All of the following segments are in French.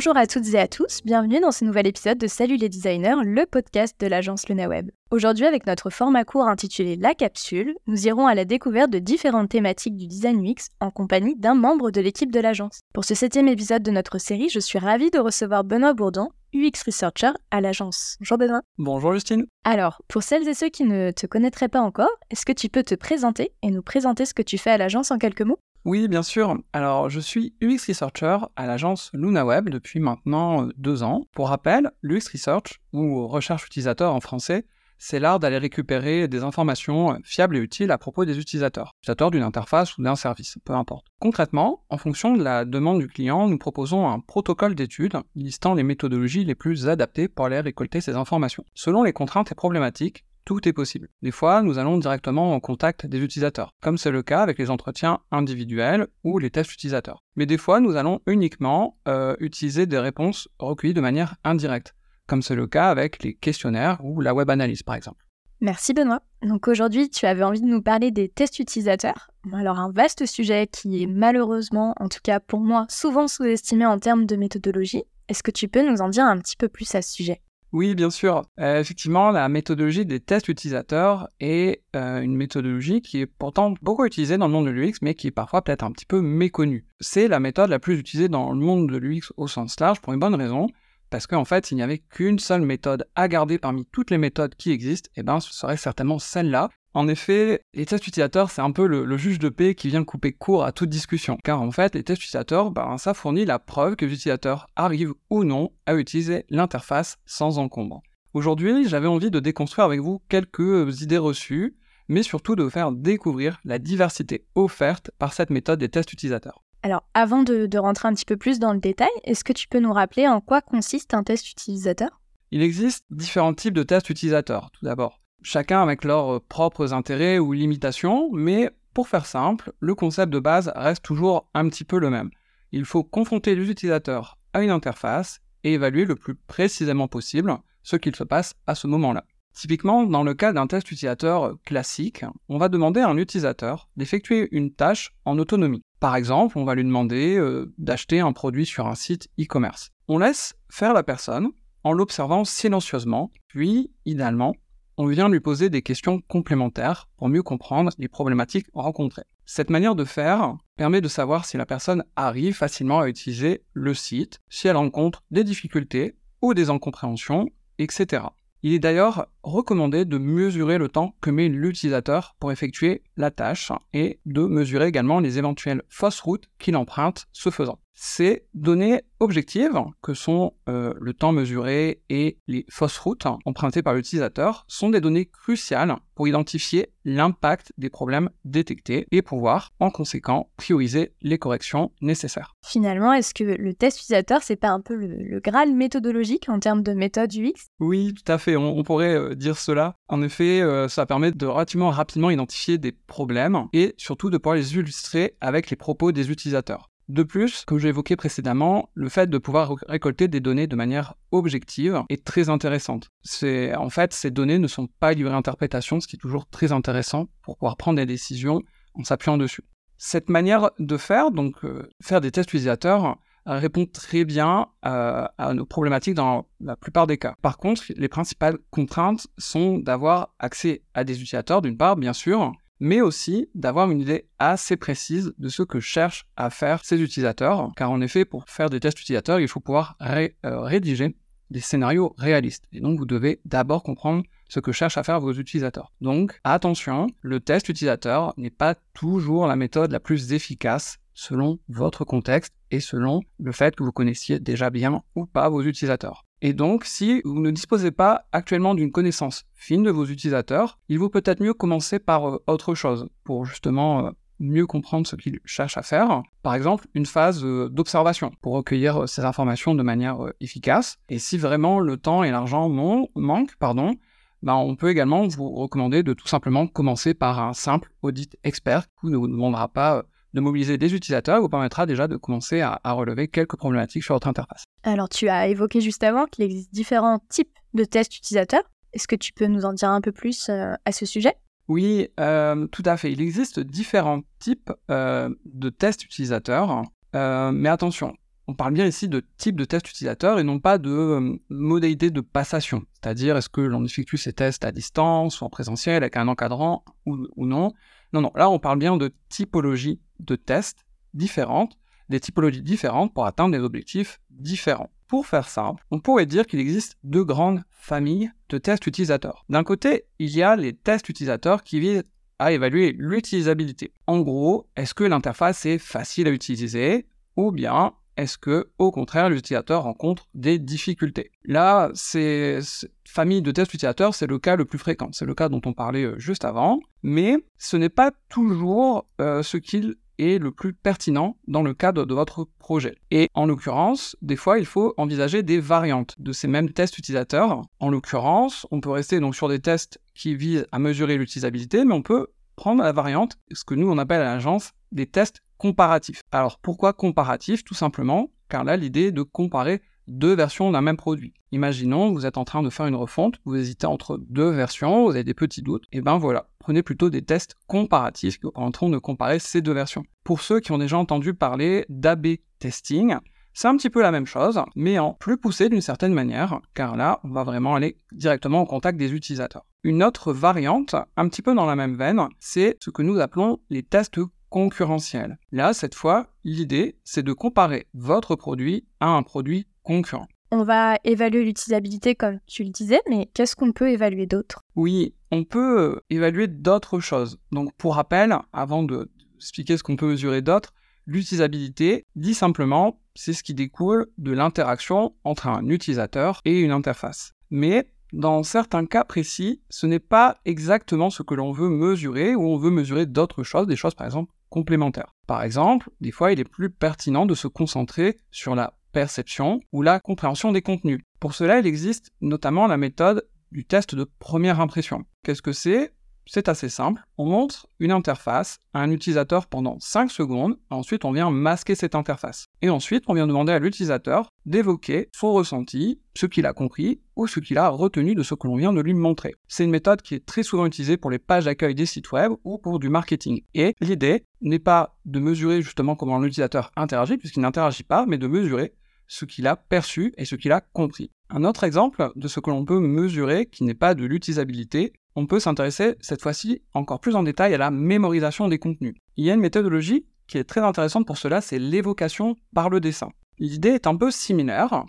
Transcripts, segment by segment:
Bonjour à toutes et à tous, bienvenue dans ce nouvel épisode de Salut les designers, le podcast de l'agence LunaWeb. Aujourd'hui, avec notre format court intitulé La capsule, nous irons à la découverte de différentes thématiques du design UX en compagnie d'un membre de l'équipe de l'agence. Pour ce septième épisode de notre série, je suis ravie de recevoir Benoît Bourdon, UX Researcher à l'agence. Bonjour Benoît. Bonjour Justine. Alors, pour celles et ceux qui ne te connaîtraient pas encore, est-ce que tu peux te présenter et nous présenter ce que tu fais à l'agence en quelques mots? Oui, bien sûr. Alors, je suis UX Researcher à l'agence LunaWeb depuis maintenant euh, deux ans. Pour rappel, l'UX Research, ou recherche utilisateur en français, c'est l'art d'aller récupérer des informations fiables et utiles à propos des utilisateurs, utilisateurs d'une interface ou d'un service, peu importe. Concrètement, en fonction de la demande du client, nous proposons un protocole d'études listant les méthodologies les plus adaptées pour aller récolter ces informations. Selon les contraintes et problématiques, tout est possible. Des fois, nous allons directement en contact des utilisateurs, comme c'est le cas avec les entretiens individuels ou les tests utilisateurs. Mais des fois, nous allons uniquement euh, utiliser des réponses recueillies de manière indirecte, comme c'est le cas avec les questionnaires ou la web analyse par exemple. Merci Benoît. Donc aujourd'hui, tu avais envie de nous parler des tests utilisateurs. Alors un vaste sujet qui est malheureusement, en tout cas pour moi, souvent sous-estimé en termes de méthodologie. Est-ce que tu peux nous en dire un petit peu plus à ce sujet? Oui, bien sûr. Euh, effectivement, la méthodologie des tests utilisateurs est euh, une méthodologie qui est pourtant beaucoup utilisée dans le monde de l'UX, mais qui est parfois peut-être un petit peu méconnue. C'est la méthode la plus utilisée dans le monde de l'UX au sens large pour une bonne raison, parce qu'en fait, s'il n'y avait qu'une seule méthode à garder parmi toutes les méthodes qui existent, eh ben, ce serait certainement celle-là, en effet, les tests utilisateurs, c'est un peu le, juge de paix qui vient couper court à toute discussion. Car en fait, les tests utilisateurs, ben, ça fournit la preuve que l'utilisateur arrive ou non à utiliser l'interface sans encombre. Aujourd'hui, j'avais envie de déconstruire avec vous quelques idées reçues, mais surtout de vous faire découvrir la diversité offerte par cette méthode des tests utilisateurs. Alors, avant de, de rentrer un petit peu plus dans le détail, est-ce que tu peux nous rappeler en quoi consiste un test utilisateur? Il existe différents types de tests utilisateurs, tout d'abord chacun avec leurs euh, propres intérêts ou limitations, mais pour faire simple, le concept de base reste toujours un petit peu le même. Il faut confronter les utilisateurs à une interface et évaluer le plus précisément possible ce qu'il se passe à ce moment-là. Typiquement, dans le cas d'un test utilisateur classique, on va demander à un utilisateur d'effectuer une tâche en autonomie. Par exemple, on va lui demander euh, d'acheter un produit sur un site e-commerce. On laisse faire la personne en l'observant silencieusement, puis, idéalement, on vient lui poser des questions complémentaires pour mieux comprendre les problématiques rencontrées. Cette manière de faire permet de savoir si la personne arrive facilement à utiliser le site, si elle rencontre des difficultés ou des incompréhensions, etc. Il est d'ailleurs recommandé de mesurer le temps que met l'utilisateur pour effectuer la tâche et de mesurer également les éventuelles fausses routes qu'il emprunte ce faisant. Ces données objectives, que sont euh, le temps mesuré et les fausses routes empruntées par l'utilisateur, sont des données cruciales pour identifier l'impact des problèmes détectés et pouvoir, en conséquent, prioriser les corrections nécessaires. Finalement, est-ce que le test utilisateur, c'est pas un peu le, graal méthodologique en termes de méthode UX Oui, tout à fait, on, pourrait euh, dire cela. En effet, euh, ça permet de relativement rapidement identifier des problèmes et surtout de pouvoir les illustrer avec les propos des utilisateurs. De plus, comme je l'ai évoqué précédemment, le fait de pouvoir récolter des données de manière objective est très intéressante. C'est, en fait, ces données ne sont pas livrées à interprétation, ce qui est toujours très intéressant pour pouvoir prendre des décisions en s'appuyant dessus. Cette manière de faire, donc euh, faire des tests utilisateurs, répond très bien euh, à nos problématiques dans la plupart des cas. Par contre, les principales contraintes sont d'avoir accès à des utilisateurs, d'une part, bien sûr, mais aussi d'avoir une idée assez précise de ce que cherchent à faire ces utilisateurs, car en effet, pour faire des tests utilisateurs, il faut pouvoir euh, rédiger des scénarios réalistes. Et donc, vous devez d'abord comprendre ce que cherchent à faire vos utilisateurs. Donc, attention, le test utilisateur n'est pas toujours la méthode la plus efficace selon votre contexte et selon le fait que vous connaissiez déjà bien ou pas vos utilisateurs. Et donc, si vous ne disposez pas actuellement d'une connaissance fine de vos utilisateurs, il vaut peut-être mieux commencer par euh, autre chose pour justement euh, mieux comprendre ce qu'ils cherchent à faire. Par exemple, une phase euh, d'observation pour recueillir ces informations de manière efficace. Et si vraiment le temps et l'argent manquent, pardon, ben, on peut également vous recommander de tout simplement commencer par un simple audit expert qui ne vous demandera pas de mobiliser des utilisateurs vous permettra déjà de commencer à, relever quelques problématiques sur votre interface. Alors, tu as évoqué juste avant qu'il existe différents types de tests utilisateurs. Est-ce que tu peux nous en dire un peu plus euh, à ce sujet? Oui, euh, tout à fait. Il existe différents types euh, de tests utilisateurs. mais attention, on parle bien ici de type de test utilisateur et non pas de euh, modalité de passation. C'est-à-dire, est-ce que l'on effectue ces tests à distance ou en présentiel avec un encadrant ou, ou non? Non, non, là on parle bien de typologie de tests différentes, des typologies différentes pour atteindre des objectifs différents. Pour faire simple, on pourrait dire qu'il existe deux grandes familles de tests utilisateurs. D'un côté, il y a les tests utilisateurs qui visent à évaluer l'utilisabilité. En gros, est-ce que l'interface est facile à utiliser ou bien est-ce que, au contraire, l'utilisateur rencontre des difficultés? Là, c'est famille de tests utilisateurs, c'est le cas le plus fréquent. C'est le cas dont on parlait euh, juste avant, mais ce n'est pas toujours euh, ce qu'il est le plus pertinent dans le cadre de votre projet. Et en l'occurrence, des fois, il faut envisager des variantes de ces mêmes tests utilisateurs. En l'occurrence, on peut rester donc sur des tests qui visent à mesurer l'utilisabilité, mais on peut prendre la variante, ce que nous on appelle à l'agence des tests comparatifs. Alors pourquoi comparatifs Tout simplement car là l'idée est de comparer deux versions d'un même produit. Imaginons, vous êtes en train de faire une refonte, vous hésitez entre deux versions, vous avez des petits doutes, et ben voilà, prenez plutôt des tests comparatifs qui permettront de comparer ces deux versions. Pour ceux qui ont déjà entendu parler d'AB testing, c'est un petit peu la même chose, mais en plus poussé d'une certaine manière, car là, on va vraiment aller directement au contact des utilisateurs. Une autre variante, un petit peu dans la même veine, c'est ce que nous appelons les tests concurrentiels. Là, cette fois, l'idée, c'est de comparer votre produit à un produit concurrent. On va évaluer l'utilisabilité comme tu le disais, mais qu'est-ce qu'on peut évaluer d'autre? Oui, on peut euh, évaluer d'autres choses. Donc pour rappel, avant de expliquer ce qu'on peut mesurer d'autre, l'utilisabilité, dit simplement, c'est ce qui découle de l'interaction entre un utilisateur et une interface. Mais dans certains cas précis, ce n'est pas exactement ce que l'on veut mesurer ou on veut mesurer d'autres choses, des choses par exemple complémentaires. Par exemple, des fois il est plus pertinent de se concentrer sur la perception ou la compréhension des contenus. Pour cela, il existe notamment la méthode du test de première impression. Qu'est-ce que c'est? C'est assez simple. On montre une interface à un utilisateur pendant 5 secondes, ensuite on vient masquer cette interface. Et ensuite, on vient demander à l'utilisateur d'évoquer son ressenti, ce qu'il a compris ou ce qu'il a retenu de ce que l'on vient de lui montrer. C'est une méthode qui est très souvent utilisée pour les pages d'accueil des sites web ou pour du marketing. Et l'idée n'est pas de mesurer justement comment l'utilisateur interagit, puisqu'il n'interagit pas, mais de mesurer ce qu'il a perçu et ce qu'il a compris. Un autre exemple de ce que l'on peut mesurer qui n'est pas de l'utilisabilité, on peut s'intéresser cette fois-ci encore plus en détail à la mémorisation des contenus. Il y a une méthodologie qui est très intéressante pour cela, c'est l'évocation par le dessin. L'idée est un peu similaire,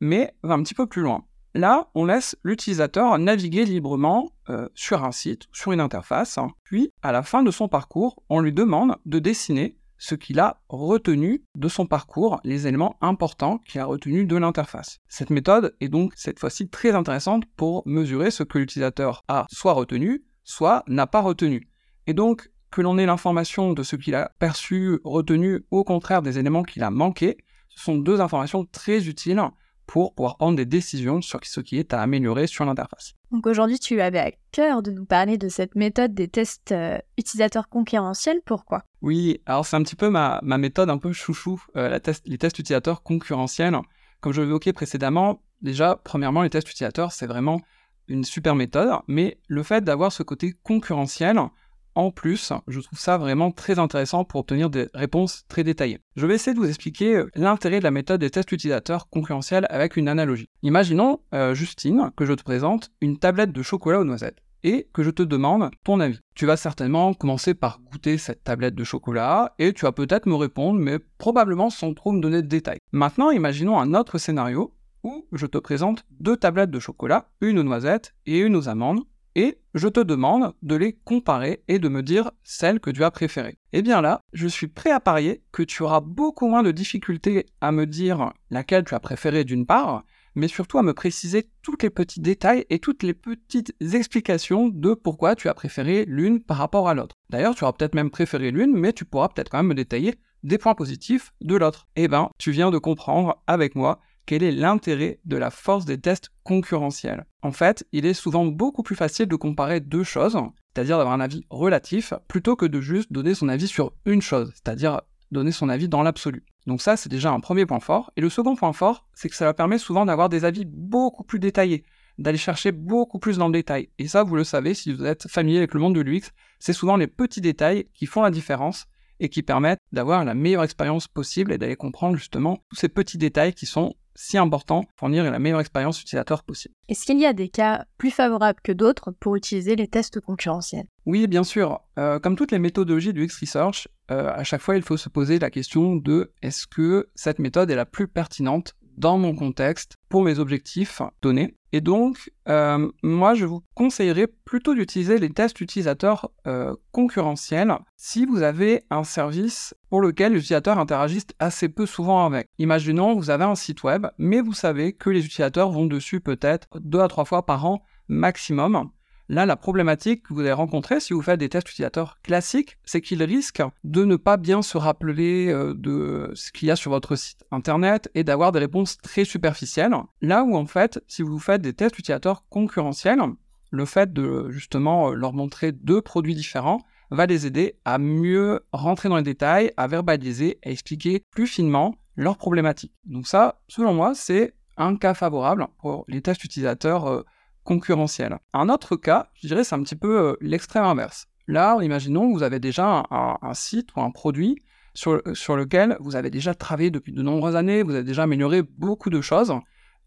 mais va un petit peu plus loin. Là, on laisse l'utilisateur naviguer librement euh, sur un site, sur une interface, puis à la fin de son parcours, on lui demande de dessiner ce qu'il a retenu de son parcours, les éléments importants qu'il a retenus de l'interface. Cette méthode est donc cette fois-ci très intéressante pour mesurer ce que l'utilisateur a soit retenu, soit n'a pas retenu. Et donc, que l'on ait l'information de ce qu'il a perçu, retenu, au contraire des éléments qu'il a manqués, ce sont deux informations très utiles pour pouvoir prendre des décisions sur ce qui est à améliorer sur l'interface. Donc aujourd'hui, tu avais à cœur de nous parler de cette méthode des tests euh, utilisateurs concurrentiels. Pourquoi? Oui, alors c'est un petit peu ma, méthode un peu chouchou, euh, les tests utilisateurs concurrentiels. Comme je l'évoquais précédemment, déjà, premièrement, les tests utilisateurs, c'est vraiment une super méthode, mais le fait d'avoir ce côté concurrentiel, en plus, je trouve ça vraiment très intéressant pour obtenir des réponses très détaillées. Je vais essayer de vous expliquer euh, l'intérêt de la méthode des tests utilisateurs concurrentiels avec une analogie. Imaginons, euh, Justine, que je te présente une tablette de chocolat aux noisettes et que je te demande ton avis. Tu vas certainement commencer par goûter cette tablette de chocolat et tu vas peut-être me répondre, mais probablement sans trop me donner de détails. Maintenant, imaginons un autre scénario où je te présente deux tablettes de chocolat, une aux noisettes et une aux amandes, et je te demande de les comparer et de me dire celle que tu as préférée. Et eh bien là, je suis prêt à parier que tu auras beaucoup moins de difficultés à me dire laquelle tu as préférée d'une part, mais surtout à me préciser tous les petits détails et toutes les petites explications de pourquoi tu as préféré l'une par rapport à l'autre. D'ailleurs, tu auras peut-être même préféré l'une, mais tu pourras peut-être quand même me détailler des points positifs de l'autre. Eh ben, tu viens de comprendre avec moi quel est l'intérêt de la force des tests concurrentiels? En fait, il est souvent beaucoup plus facile de comparer deux choses, c'est-à-dire d'avoir un avis relatif, plutôt que de juste donner son avis sur une chose, c'est-à-dire donner son avis dans l'absolu. Donc ça, c'est déjà un premier point fort. Et le second point fort, c'est que ça permet souvent d'avoir des avis beaucoup plus détaillés, d'aller chercher beaucoup plus dans le détail. Et ça, vous le savez, si vous êtes familier avec le monde de l'UX, c'est souvent les petits détails qui font la différence et qui permettent d'avoir la meilleure expérience possible et d'aller comprendre justement tous ces petits détails qui sont si importants pour fournir la meilleure expérience utilisateur possible. Est-ce qu'il y a des cas plus favorables que d'autres pour utiliser les tests concurrentiels? Oui, bien sûr. Euh, comme toutes les méthodologies du X-Research, euh, à chaque fois, il faut se poser la question de est-ce que cette méthode est la plus pertinente dans mon contexte pour mes objectifs donnés. Et donc, euh, moi, je vous conseillerais plutôt d'utiliser les tests utilisateurs euh, concurrentiels si vous avez un service pour lequel les utilisateurs interagissent assez peu souvent avec. Imaginons, vous avez un site web, mais vous savez que les utilisateurs vont dessus peut-être deux à trois fois par an maximum. Là, la problématique que vous allez rencontrer si vous faites des tests utilisateurs classiques, c'est qu'ils risquent de ne pas bien se rappeler euh, de ce qu'il y a sur votre site internet et d'avoir des réponses très superficielles. Là où en fait, si vous faites des tests utilisateurs concurrentiels, le fait de justement euh, leur montrer deux produits différents va les aider à mieux rentrer dans les détails, à verbaliser, à expliquer plus finement leurs problématiques. Donc ça, selon moi, c'est un cas favorable pour les tests utilisateurs euh, concurrentiel. Un autre cas, je dirais, c'est un petit peu euh, l'extrême inverse. Là, imaginons vous avez déjà un, site ou un produit sur, sur, lequel vous avez déjà travaillé depuis de nombreuses années, vous avez déjà amélioré beaucoup de choses.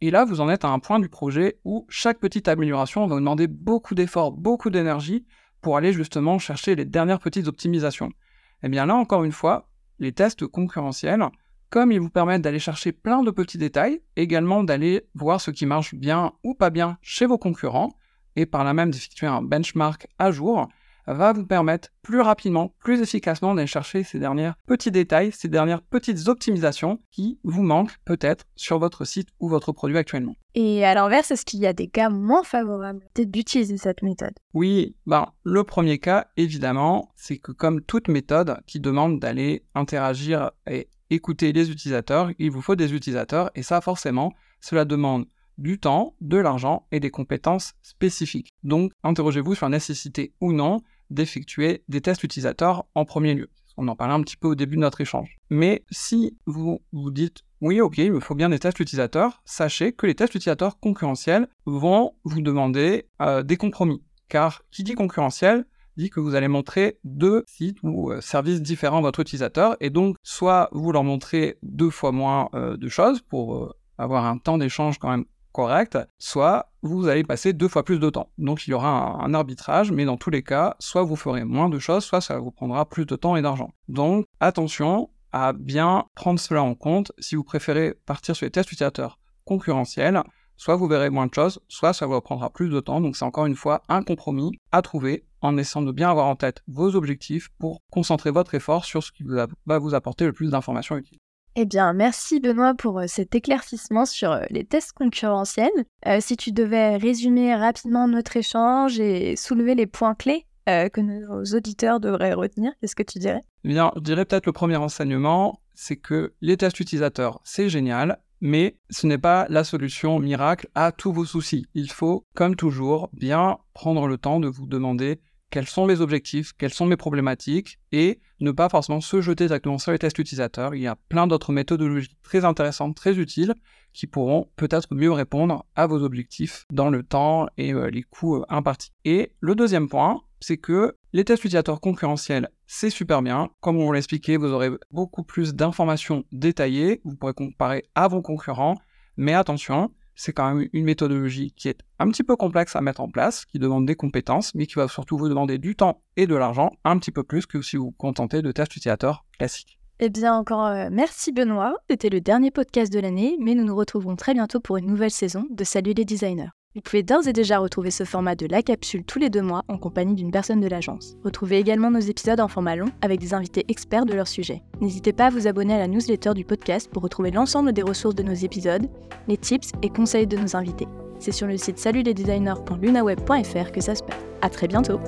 Et là, vous en êtes à un point du projet où chaque petite amélioration va vous demander beaucoup d'efforts, beaucoup d'énergie pour aller justement chercher les dernières petites optimisations. Et eh bien là, encore une fois, les tests concurrentiels comme ils vous permettent d'aller chercher plein de petits détails, également d'aller voir ce qui marche bien ou pas bien chez vos concurrents, et par là même d'effectuer un benchmark à jour, va vous permettre plus rapidement, plus efficacement d'aller chercher ces derniers petits détails, ces dernières petites optimisations qui vous manquent peut-être sur votre site ou votre produit actuellement. Et à l'inverse, est-ce qu'il y a des cas moins favorables d'utiliser cette méthode? Oui, ben, le premier cas, évidemment, c'est que comme toute méthode qui demande d'aller interagir et écouter les utilisateurs, il vous faut des utilisateurs et ça forcément, cela demande du temps, de l'argent et des compétences spécifiques. Donc, interrogez-vous sur la nécessité ou non d'effectuer des tests utilisateurs en premier lieu. On en parlait un petit peu au début de notre échange. Mais si vous vous dites oui, ok, il me faut bien des tests utilisateurs, sachez que les tests utilisateurs concurrentiels vont vous demander euh, des compromis. Car qui dit concurrentiel dit que vous allez montrer deux sites ou euh, services différents à votre utilisateur et donc soit vous leur montrez deux fois moins euh, de choses pour euh, avoir un temps d'échange quand même correct, soit vous allez passer deux fois plus de temps. Donc il y aura un, arbitrage, mais dans tous les cas, soit vous ferez moins de choses, soit ça vous prendra plus de temps et d'argent. Donc attention à bien prendre cela en compte si vous préférez partir sur les tests utilisateurs concurrentiels soit vous verrez moins de choses, soit ça vous prendra plus de temps. Donc c'est encore une fois un compromis à trouver en essayant de bien avoir en tête vos objectifs pour concentrer votre effort sur ce qui va vous apporter le plus d'informations utiles. Eh bien, merci Benoît pour euh, cet éclaircissement sur euh, les tests concurrentiels. Euh, si tu devais résumer rapidement notre échange et soulever les points clés que nos auditeurs devraient retenir, qu'est-ce que tu dirais? Eh Bien, je dirais peut-être le premier enseignement, c'est que les tests utilisateurs, c'est génial, mais ce n'est pas la solution miracle à tous vos soucis. Il faut, comme toujours, bien prendre le temps de vous demander quels sont mes objectifs, quelles sont mes problématiques, et ne pas forcément se jeter directement sur les tests utilisateurs. Il y a plein d'autres méthodologies très intéressantes, très utiles, qui pourront peut-être mieux répondre à vos objectifs dans le temps et euh, les coûts euh, impartis. Et le deuxième point, c'est que les tests utilisateurs concurrentiels, c'est super bien. Comme on l'a expliqué, vous aurez beaucoup plus d'informations détaillées, vous pourrez comparer à vos concurrents, mais attention, c'est quand même une méthodologie qui est un petit peu complexe à mettre en place, qui demande des compétences, mais qui va surtout vous demander du temps et de l'argent, un petit peu plus que si vous vous contentez de tests utilisateurs classiques. Eh bien, encore euh, merci Benoît. C'était le dernier podcast de l'année, mais nous nous retrouvons très bientôt pour une nouvelle saison de Salut les designers. Vous pouvez d'ores et déjà retrouver ce format de la capsule tous les deux mois en compagnie d'une personne de l'agence. Retrouvez également nos épisodes en format long avec des invités experts de leur sujet. N'hésitez pas à vous abonner à la newsletter du podcast pour retrouver l'ensemble des ressources de nos épisodes, les tips et conseils de nos invités. C'est sur le site salutlesdesigners.lunaweb.fr que ça se passe. À très bientôt!